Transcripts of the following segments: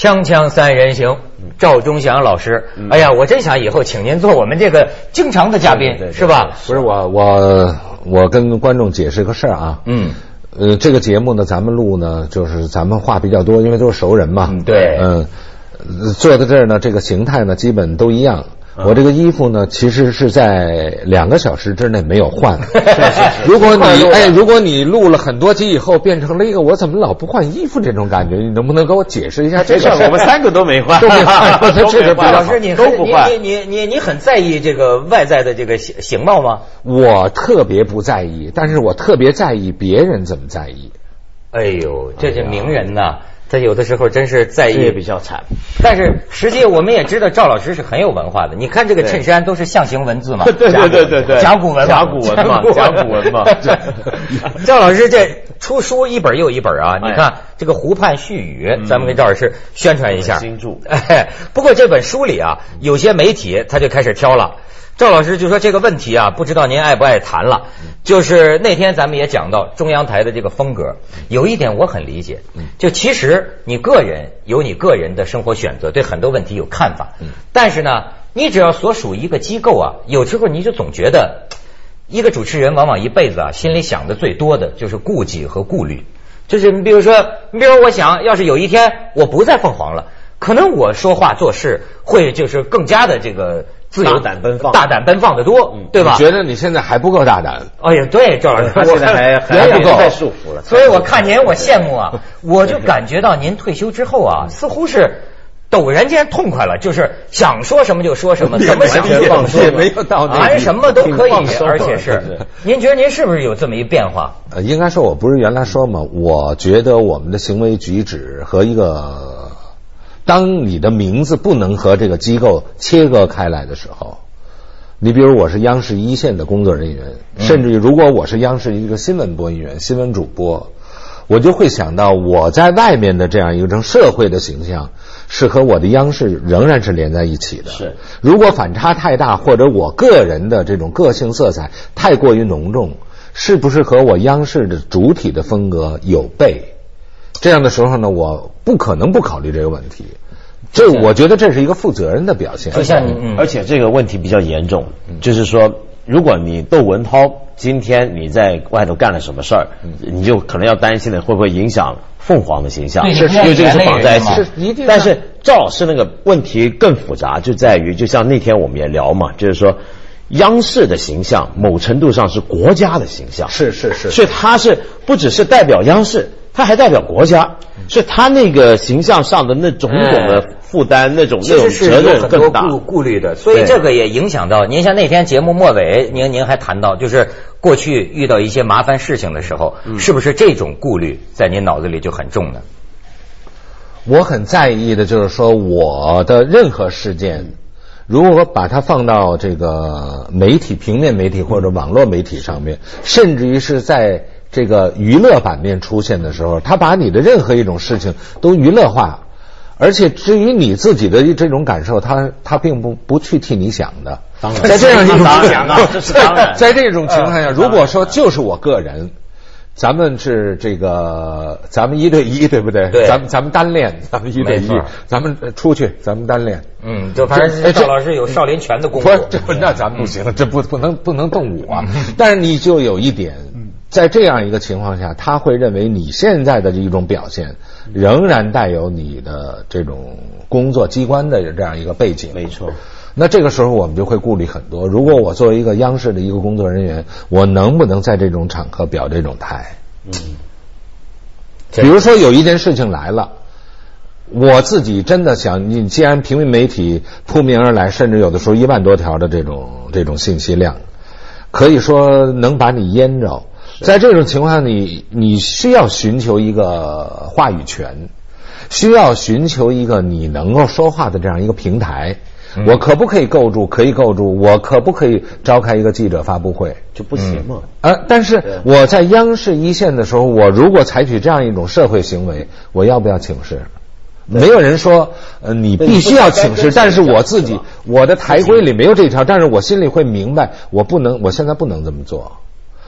锵锵三人行，赵忠祥老师。哎呀，我真想以后请您做我们这个经常的嘉宾，是吧？不是我我我跟观众解释个事儿啊。嗯。呃，这个节目呢，咱们录呢，就是咱们话比较多，因为都是熟人嘛。对。嗯，坐在这儿呢，这个形态呢，基本都一样。我这个衣服呢，其实是在两个小时之内没有换。如果你哎，如果你录了很多集以后，变成了一个我怎么老不换衣服这种感觉，你能不能给我解释一下这事？我们三个都没换，都没换。这个老师，你都不换。你你你你很在意这个外在的这个形形貌吗？我特别不在意，但是我特别在意别人怎么在意。哎呦，这是名人呐。他有的时候真是在意比较惨，但是实际我们也知道赵老师是很有文化的。你看这个衬衫都是象形文字嘛，对对对对对，甲骨文甲骨文嘛，甲骨文嘛。赵老师这出书一本又一本啊，你看这个《湖畔絮语》，咱们给赵老师宣传一下。新著。不过这本书里啊，有些媒体他就开始挑了。赵老师就说这个问题啊，不知道您爱不爱谈了。就是那天咱们也讲到中央台的这个风格，有一点我很理解，就其实你个人有你个人的生活选择，对很多问题有看法。但是呢，你只要所属一个机构啊，有时候你就总觉得，一个主持人往往一辈子啊，心里想的最多的就是顾忌和顾虑。就是你比如说，你比如我想要是有一天我不在凤凰了，可能我说话做事会就是更加的这个。自由胆奔放，大胆奔放的多，对吧？觉得你现在还不够大胆？哎呀，对，赵老师，他现在还还不够，太束缚了。所以我看您，我羡慕啊！我就感觉到您退休之后啊，似乎是陡然间痛快了，就是想说什么就说什么，怎么想就放松，也没有到谈什么都可以，而且是。您觉得您是不是有这么一变化？呃，应该说，我不是原来说嘛，我觉得我们的行为举止和一个。当你的名字不能和这个机构切割开来的时候，你比如我是央视一线的工作人员，甚至于如果我是央视一个新闻播音员、新闻主播，我就会想到我在外面的这样一种社会的形象是和我的央视仍然是连在一起的。是，如果反差太大，或者我个人的这种个性色彩太过于浓重，是不是和我央视的主体的风格有悖？这样的时候呢，我不可能不考虑这个问题。这我觉得这是一个负责任的表现。就像你，而且这个问题比较严重，就是说，如果你窦文涛今天你在外头干了什么事儿，你就可能要担心的会不会影响凤凰的形象？是，因为这个是绑在一起。但是赵老师那个问题更复杂，就在于，就像那天我们也聊嘛，就是说，央视的形象某程度上是国家的形象。是是是。所以他是不只是代表央视。他还代表国家，所以他那个形象上的那种种的负担，那种那种责任更大。顾顾虑的，所以这个也影响到您。像那天节目末尾，您您还谈到，就是过去遇到一些麻烦事情的时候，是不是这种顾虑在您脑子里就很重呢？我很在意的就是说，我的任何事件，如果把它放到这个媒体、平面媒体或者网络媒体上面，甚至于是在。这个娱乐版面出现的时候，他把你的任何一种事情都娱乐化，而且至于你自己的这种感受，他他并不不去替你想的。在这样一种在 在这种情况下，如果说就是我个人，咱们是这个咱们一对一，对不对？对。咱们咱们单练，咱们一对一，咱们出去，咱们单练。嗯，就反正赵老师有少林拳的功夫。不是，这不那咱们不行，这不不能不能动武啊。但是你就有一点。在这样一个情况下，他会认为你现在的一种表现仍然带有你的这种工作机关的这样一个背景。没错。那这个时候我们就会顾虑很多。如果我作为一个央视的一个工作人员，我能不能在这种场合表这种态？嗯。比如说有一件事情来了，我自己真的想，你既然平民媒体扑面而来，甚至有的时候一万多条的这种这种信息量，可以说能把你淹着。在这种情况下，你你需要寻求一个话语权，需要寻求一个你能够说话的这样一个平台。我可不可以构筑？可以构筑。我可不可以召开一个记者发布会？就不行吗？呃，但是我在央视一线的时候，我如果采取这样一种社会行为，我要不要请示？没有人说，呃，你必须要请示。但是我自己，我的台规里没有这条，但是我心里会明白，我不能，我现在不能这么做。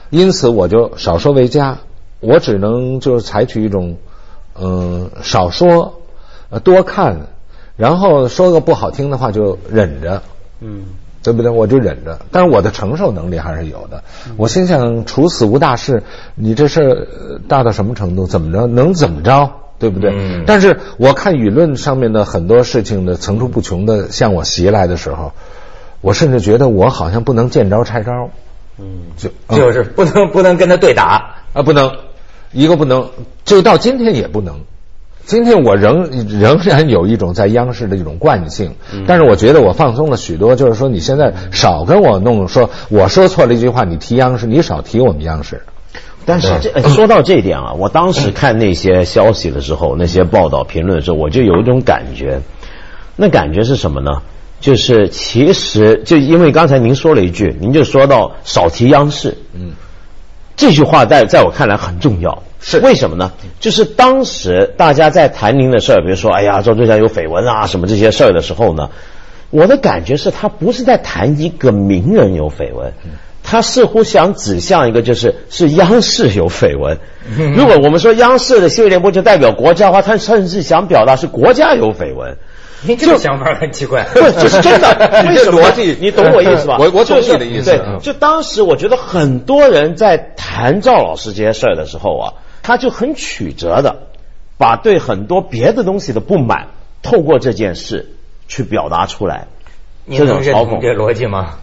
因此，我就少说为佳。我只能就是采取一种，嗯，少说，呃，多看，然后说个不好听的话就忍着，嗯，对不对？我就忍着，但是我的承受能力还是有的。我心想，处死无大事，你这事儿大到什么程度？怎么着？能怎么着？对不对？嗯但是我看舆论上面的很多事情的层出不穷的向我袭来的时候，我甚至觉得我好像不能见招拆招。嗯，就嗯就是不能不能跟他对打。啊，不能，一个不能，就到今天也不能。今天我仍仍然有一种在央视的一种惯性，但是我觉得我放松了许多。就是说，你现在少跟我弄，说我说错了一句话，你提央视，你少提我们央视。但是这呃说到这一点啊，我当时看那些消息的时候，那些报道评论的时候，我就有一种感觉，那感觉是什么呢？就是其实就因为刚才您说了一句，您就说到少提央视，嗯，这句话在在我看来很重要，是为什么呢？就是当时大家在谈您的事儿，比如说哎呀赵忠祥有绯闻啊什么这些事儿的时候呢，我的感觉是他不是在谈一个名人有绯闻。他似乎想指向一个，就是是央视有绯闻。如果我们说央视的新闻联播就代表国家的话，他甚至想表达是国家有绯闻。你 这个想法很奇怪。不，这是真的。为什么？逻辑你懂我意思吧？我我懂你的意思对嗯，就当时我觉得很多人在谈赵老师这些事儿的时候啊，他就很曲折的把对很多别的东西的不满，透过这件事去表达出来。你这种嘲讽能认同这个逻辑吗？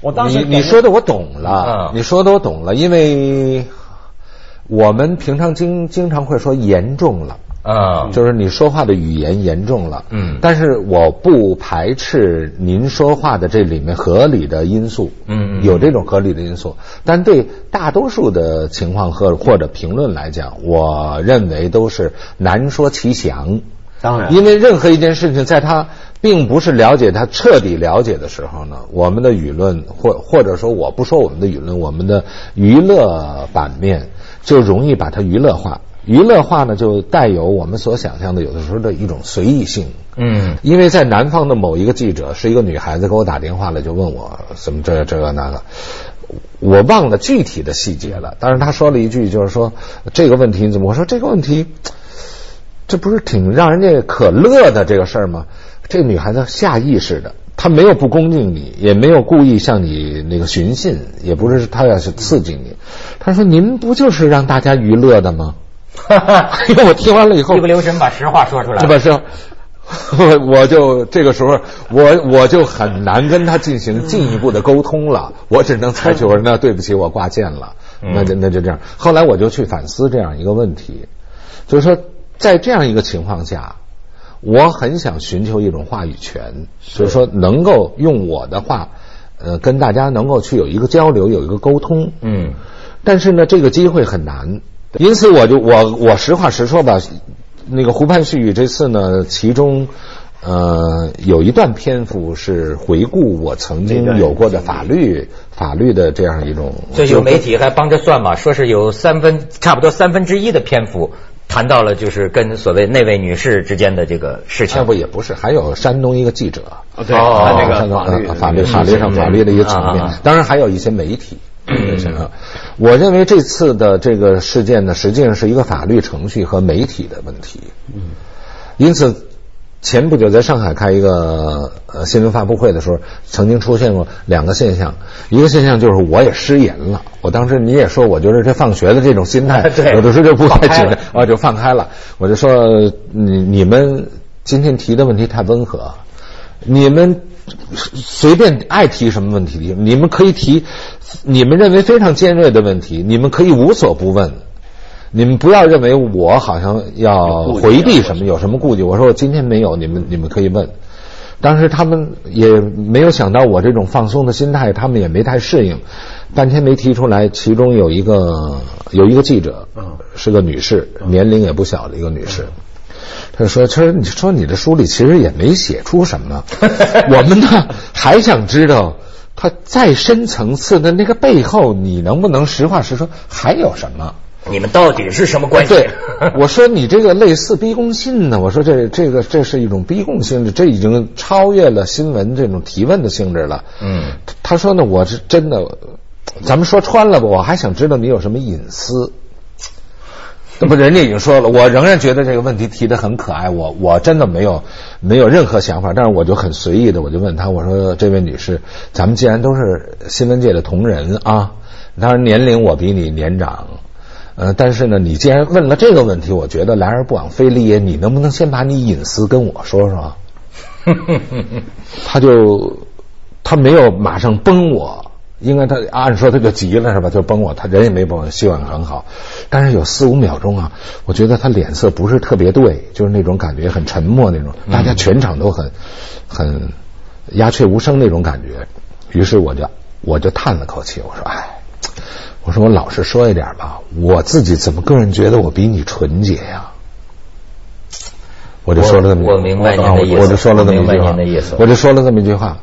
我当时你你说的我懂了，嗯你说的我懂了，因为我们平常经经常会说严重了。啊，就是你说话的语言严重了，嗯。但是我不排斥您说话的这里面合理的因素，嗯嗯有这种合理的因素，但对大多数的情况和或者评论来讲，我认为都是难说其详。当然。因为任何一件事情，在他并不是了解他彻底了解的时候呢，我们的舆论或或者说我不说我们的舆论，我们的娱乐版面就容易把它娱乐化。娱乐化呢，就带有我们所想象的有的时候的一种随意性。嗯因为在南方的某一个记者是一个女孩子给我打电话了，就问我什么这个这个那个，我忘了具体的细节了。但是她说了一句，就是说这个问题怎么？我说这个问题，这不是挺让人家可乐的这个事儿吗？这个女孩子下意识的，她没有不恭敬你，也没有故意向你那个寻衅，也不是她要去刺激你。她说：“您不就是让大家娱乐的吗？”哎呦，我听完了以后一不留神把实话说出来了。是吧？是，我我就这个时候，我我就很难跟他进行进一步的沟通了。我只能采取我说那对不起，我挂件了，那就那就这样。后来我就去反思这样一个问题，就是说，在这样一个情况下，我很想寻求一种话语权，就是说能够用我的话，呃，跟大家能够去有一个交流，有一个沟通。嗯但是呢，这个机会很难，因此我就我我实话实说吧，那个湖畔絮语这次呢，其中呃有一段篇幅是回顾我曾经有过的法律法律的这样一种，所以有媒体还帮着算嘛，说是有三分差不多三分之一的篇幅谈到了就是跟所谓那位女士之间的这个事情。要不也不是，还有山东一个记者，哦，对，哦他那个山东法律呃法律法律上法律的一个层面。当然还有一些媒体。嗯，我认为这次的这个事件呢，实际上是一个法律程序和媒体的问题。嗯，因此前不久在上海开一个呃新闻发布会的时候，曾经出现过两个现象，一个现象就是我也失言了。我当时你也说，我觉得这放学的这种心态，对有的时候就不太紧张啊，就放开了。我就说你你们今天提的问题太温和，你们随便爱提什么问题，你们可以提你们认为非常尖锐的问题，你们可以无所不问。你们不要认为我好像要回避什么，有什么顾忌。我说我今天没有，你们你们可以问。当时他们也没有想到我这种放松的心态，他们也没太适应，半天没提出来。其中有一个有一个记者，是个女士，年龄也不小的一个女士。他就说：“其实你说你的书里其实也没写出什么，我们呢还想知道他再深层次的那个背后，你能不能实话实说还有什么？”你们到底是什么关系？对，我说你这个类似逼供信呢，我说这这个这是一种逼供性质，这已经超越了新闻这种提问的性质了。嗯，他说呢，我是真的，咱们说穿了吧，我还想知道你有什么隐私。那不，人家已经说了，我仍然觉得这个问题提的很可爱。我我真的没有没有任何想法，但是我就很随意的，我就问他，我说：“这位女士，咱们既然都是新闻界的同仁啊，当然年龄我比你年长，呃，但是呢，你既然问了这个问题，我觉得来而不往非礼也。你能不能先把你隐私跟我说说？” 他就他没有马上崩我。应该他按说他就急了是吧？就崩我，他人也没崩，希望很好。但是有四五秒钟啊，我觉得他脸色不是特别对，就是那种感觉很沉默那种，大家全场都很很鸦雀无声那种感觉。于是我就我就叹了口气，我说：“哎，我说我老实说一点吧，我自己怎么个人觉得我比你纯洁呀？”我就说了这么我明白您的意思，我就说了这么一句话，我就说了这么一句话，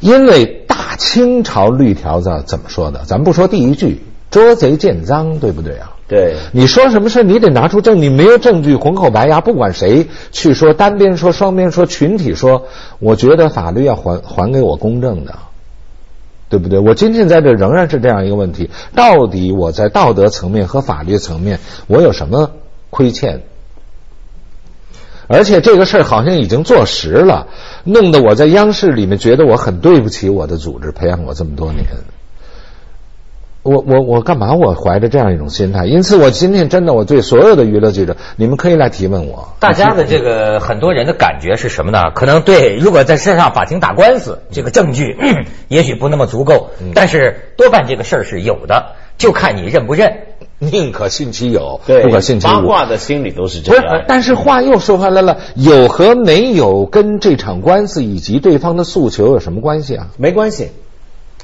因为。大清朝绿条子怎么说的？咱不说第一句，捉贼见赃，对不对啊？对，你说什么事你得拿出证据，没有证据，红口白牙，不管谁去说，单边说、双边说、群体说，我觉得法律要还还给我公正的，对不对？我今天在这仍然是这样一个问题：到底我在道德层面和法律层面，我有什么亏欠？而且这个事儿好像已经坐实了，弄得我在央视里面觉得我很对不起我的组织，培养我这么多年。我我我干嘛？我怀着这样一种心态，因此我今天真的我对所有的娱乐记者，你们可以来提问我。大家的这个很多人的感觉是什么呢？可能对，如果在身上法庭打官司，这个证据也许不那么足够，但是多半这个事儿是有的，就看你认不认。宁可信其有，对，不可信其无。八卦的心理都是这样不是样。，但是话又说回来了，有和没有跟这场官司以及对方的诉求有什么关系啊？没关系，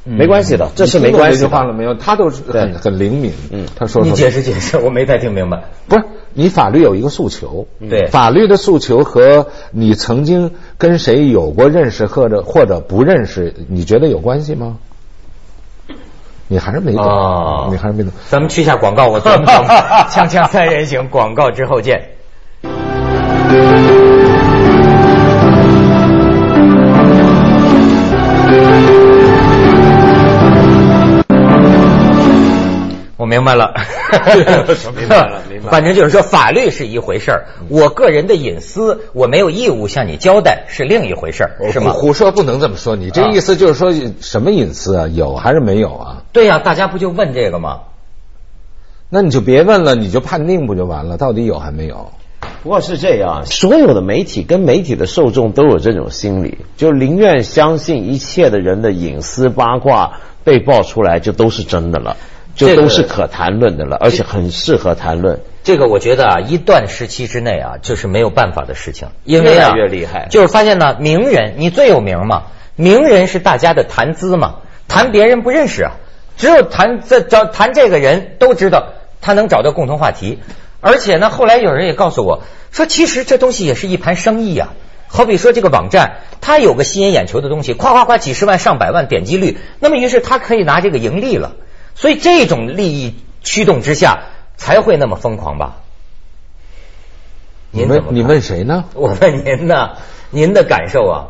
没关系的，这是没关系这句话了。没有？他都是很很灵敏。嗯他说说你解释解释，我没太听明白。不是你法律有一个诉求，对法律的诉求和你曾经跟谁有过认识或者或者不认识，你觉得有关系吗？你还是没懂，哦你还是没懂。咱们去一下广告，我琢磨琢磨。锵锵三人行，广告之后见。明白了，明白了 明白了反正就是说，法律是一回事儿，我个人的隐私，我没有义务向你交代，是另一回事儿，是吗？胡胡说不能这么说，你这意思就是说什么隐私啊？有还是没有啊？对呀、大家不就问这个吗？那你就别问了，你就判定不就完了？到底有还没有？不过是这样，所有的媒体跟媒体的受众都有这种心理，就宁愿相信一切的人的隐私八卦被爆出来，就都是真的了，就这都是可谈论的了，而且很适合谈论。这个我觉得啊，一段时期之内啊，就是没有办法的事情，因为啊，越来越厉害就是发现呢，名人你最有名嘛，名人是大家的谈资嘛，谈别人不认识啊，只有谈这找谈这个人都知道他能找到共同话题，而且呢，后来有人也告诉我说，其实这东西也是一盘生意啊。好比说这个网站，它有个吸引眼球的东西，夸夸夸几十万上百万点击率，那么于是它可以拿这个盈利了，所以这种利益驱动之下才会那么疯狂吧？你问你问谁呢？我问您呢？您的感受啊？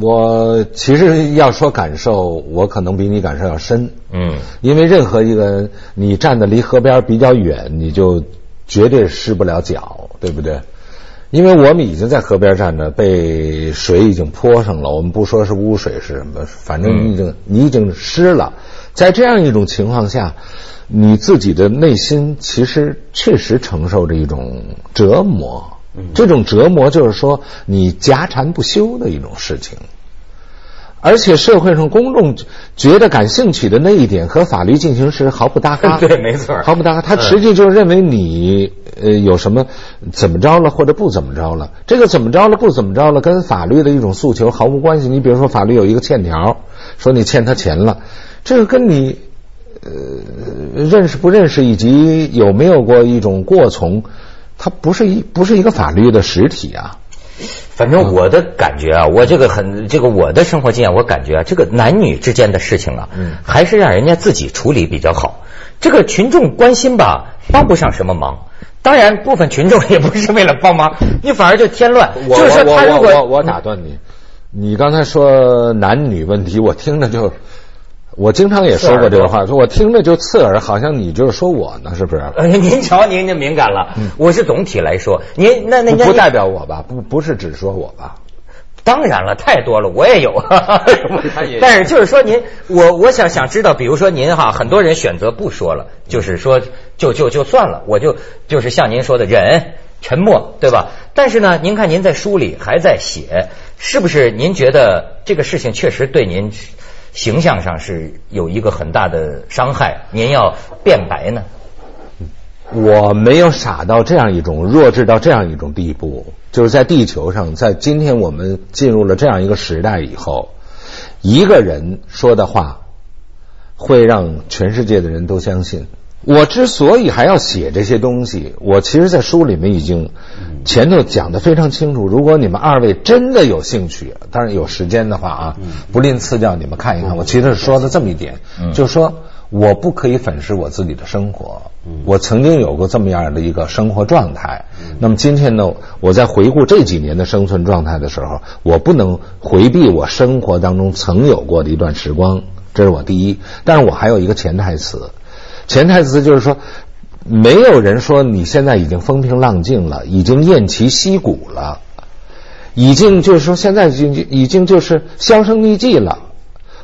我其实要说感受，我可能比你感受要深。嗯，因为任何一个人，你站的离河边比较远，你就绝对湿不了脚，对不对？因为我们已经在河边站着，被水已经泼上了。我们不说是污水是什么，反正你已经、你已经湿了。在这样一种情况下，你自己的内心其实确实承受着一种折磨。这种折磨就是说你夹缠不休的一种事情。而且社会上公众觉得感兴趣的那一点和法律进行时毫不搭嘎，对没错毫不搭嘎。他嗯实际就是认为你呃有什么怎么着了或者不怎么着了，这个怎么着了不怎么着了跟法律的一种诉求毫无关系。你比如说法律有一个欠条，说你欠他钱了，这个跟你呃认识不认识以及有没有过一种过从，它不是一不是一个法律的实体啊。反正我的感觉啊，我这个很这个我的生活经验，我感觉啊，这个男女之间的事情啊，嗯还是让人家自己处理比较好。这个群众关心吧，帮不上什么忙。当然，部分群众也不是为了帮忙，你反而就添乱。就是说他如果我我打断你，你刚才说男女问题，我听着就我经常也说过这个话，说我听着就刺耳，好像你就是说我呢，是不是？呃，您瞧，您就敏感了。我是总体来说，您那那不代表我吧？不不是只说我吧？当然了，太多了，我也有。但是就是说，您我我想想知道，比如说您哈，很多人选择不说了，就是说就就就算了，我就就是像您说的忍沉默，对吧？但是呢，您看您在书里还在写，是不是？您觉得这个事情确实对您形象上是有一个很大的伤害？您要变白呢？我没有傻到这样一种弱智到这样一种地步，就是在地球上，在今天我们进入了这样一个时代以后，一个人说的话会让全世界的人都相信。我之所以还要写这些东西，我其实，在书里面已经前头讲的非常清楚。如果你们二位真的有兴趣，当然有时间的话啊，不吝赐教你们看一看。我其实是说的这么一点，就是说。我不可以粉饰我自己的生活，我曾经有过这么样的一个生活状态。那么今天呢，我在回顾这几年的生存状态的时候，我不能回避我生活当中曾有过的一段时光，这是我第一。但是我还有一个潜台词，潜台词就是说，没有人说你现在已经风平浪静了，已经偃旗息鼓了，已经就是说现在已经已经就是销声匿迹了。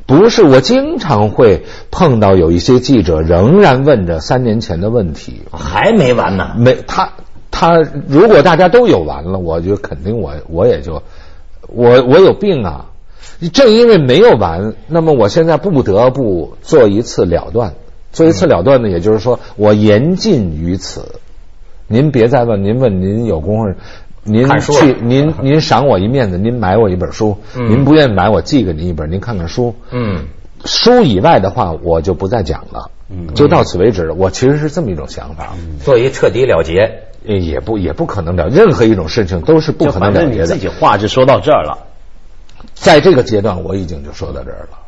不是，我经常会碰到有一些记者仍然问着三年前的问题，还没完呢。没他他，如果大家都有完了，我就肯定我我也就我我有病啊！正因为没有完，那么我现在不得不做一次了断。做一次了断呢，也就是说我言尽于此。您别再问，您问您有功夫。您去，您您赏我一面子，您买我一本书。您不愿意买，我寄给您一本，您看看书。嗯，书以外的话，我就不再讲了。嗯，就到此为止。我其实是这么一种想法，做一彻底了结，也不也不可能了。任何一种事情都是不可能了结的。自己话就说到这儿了，在这个阶段，我已经就说到这儿了。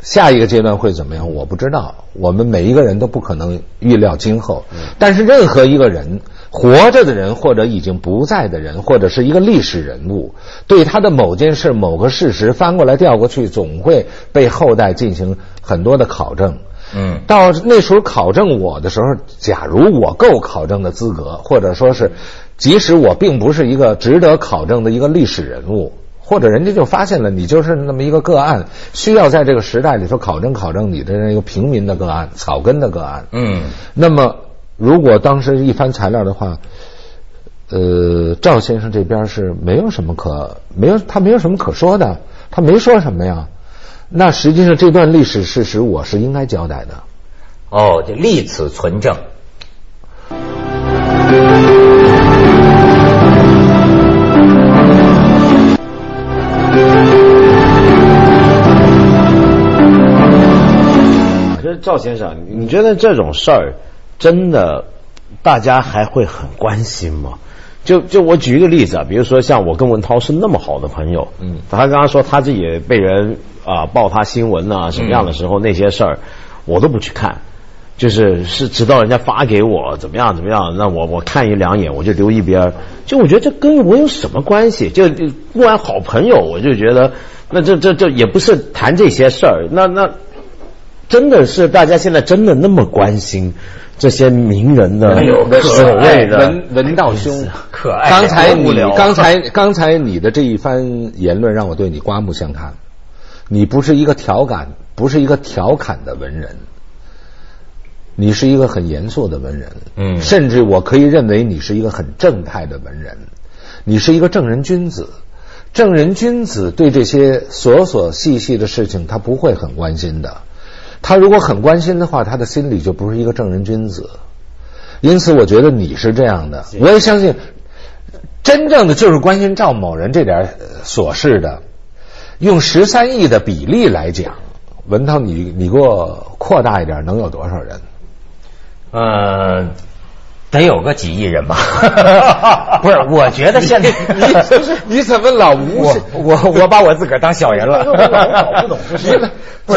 下一个阶段会怎么样？我不知道。我们每一个人都不可能预料今后，但是任何一个人。活着的人，或者已经不在的人，或者是一个历史人物，对他的某件事、某个事实翻过来调过去，总会被后代进行很多的考证。嗯，到那时候考证我的时候，假如我够考证的资格，或者说是，即使我并不是一个值得考证的一个历史人物，或者人家就发现了你就是那么一个个案，需要在这个时代里头考证考证你的那个平民的个案、草根的个案。嗯，那么。如果当时一翻材料的话，呃，赵先生这边是没有什么可没有，他没有什么可说的，他没说什么呀。那实际上这段历史事实我是应该交代的。哦，就立此存证。赵先生，你觉得这种事儿？真的，大家还会很关心吗？就就我举一个例子啊，比如说像我跟文涛是那么好的朋友，嗯，他刚刚说他自己被人啊爆他新闻啊什么样的时候那些事儿，我都不去看，就是是直到人家发给我怎么样怎么样，那我我看一两眼我就留一边就我觉得这跟我有什么关系？就不然好朋友，我就觉得那这这这也不是谈这些事儿，那那真的是大家现在真的那么关心？这些名人的所谓的文文道兄，可爱。刚才你刚才刚才你的这一番言论让我对你刮目相看。你不是一个调侃，不是一个调侃的文人，你是一个很严肃的文人。嗯，甚至我可以认为你是一个很正派的文人。你是一个正人君子，正人君子对这些琐琐细细的事情，他不会很关心的。他如果很关心的话，他的心里就不是一个正人君子。因此，我觉得你是这样的。我也相信，真正的就是关心赵某人这点琐事的。用十三亿的比例来讲，文涛，你你给我扩大一点，能有多少人？嗯。得有个几亿人吧？不是，我觉得现在你你怎么老无我我我把我自个儿当小人了？搞不懂 不是？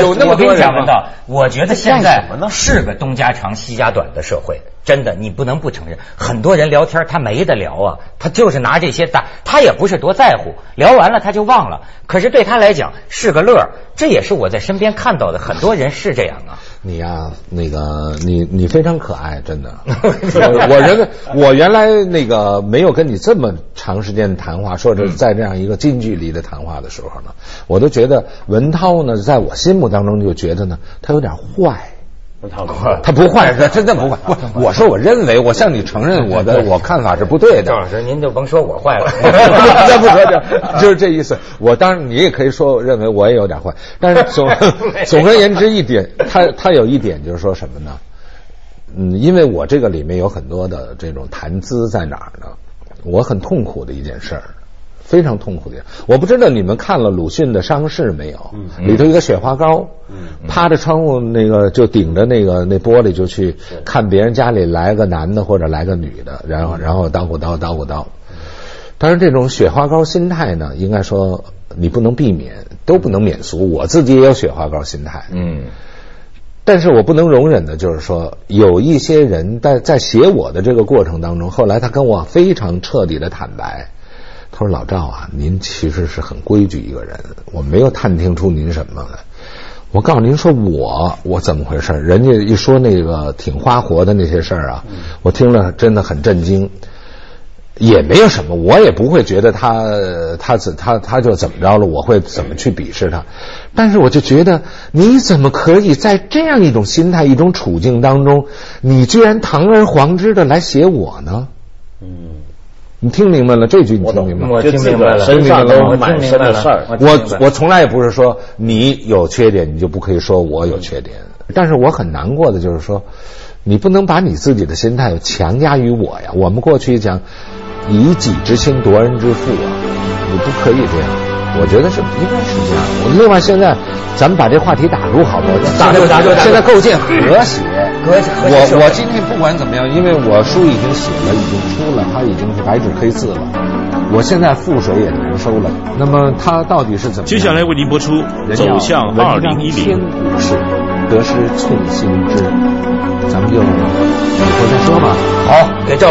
有那么多人吗？我觉得现在是个东家长西家短的社会。真的，你不能不承认，很多人聊天他没得聊啊，他就是拿这些打，他也不是多在乎，聊完了他就忘了。可是对他来讲是个乐儿，这也是我在身边看到的，很多人是这样啊。你呀、那个你你非常可爱，真的。我我认为我原来那个没有跟你这么长时间的谈话，说是在这样一个近距离的谈话的时候呢，我都觉得文涛呢，在我心目当中就觉得呢，他有点坏。他不坏，他真的不坏。不，我说我认为，我向你承认我的 我看法是不对的赵。老师，您就甭说我坏了。再不说这，就是这意思。我当然你也可以说，认为我也有点坏，但是总 总而言之一点，他他有一点就是说什么呢？嗯，因为我这个里面有很多的这种谈资在哪儿呢？我很痛苦的一件事儿，非常痛苦的。我不知道你们看了鲁迅的《伤势》没有？里头一个雪花膏，趴着窗户那个就顶着那个那玻璃就去看别人家里来个男的或者来个女的，然后然后叨咕叨叨咕叨。当然，这种雪花膏心态呢，应该说你不能避免，都不能免俗。我自己也有雪花膏心态，嗯，但是我不能容忍的就是说，有一些人在在写我的这个过程当中，后来他跟我非常彻底的坦白，他说：“老赵啊，您其实是很规矩一个人，我没有探听出您什么来。我告诉您说我我怎么回事？人家一说那个挺花活的那些事儿啊，我听了真的很震惊。”也没有什么，我也不会觉得他他怎他他就怎么着了，我会怎么去鄙视他。但是我就觉得，你怎么可以在这样一种心态、一种处境当中，你居然堂而皇之的来写我呢？嗯，你听明白了这句？你听明白了？我听明白了身上都我满身的事儿。我我我从来也不是说你有缺点，你就不可以说我有缺点。但是我很难过的就是说，你不能把你自己的心态强加于我呀。我们过去讲以己之心夺人之腹啊，你不可以这样。我觉得是应该是这样。我另外现在咱们把这话题打住好不好？打住打住现在构建和谐。我我今天不管怎么样，因为我书已经写了，已经出了，它已经是白纸黑字了。我现在覆水也难收了。那么它到底是怎么？接下来为您播出《人向二零一零》。古事，得失寸心知。咱们就以后再说吧。好，给赵老。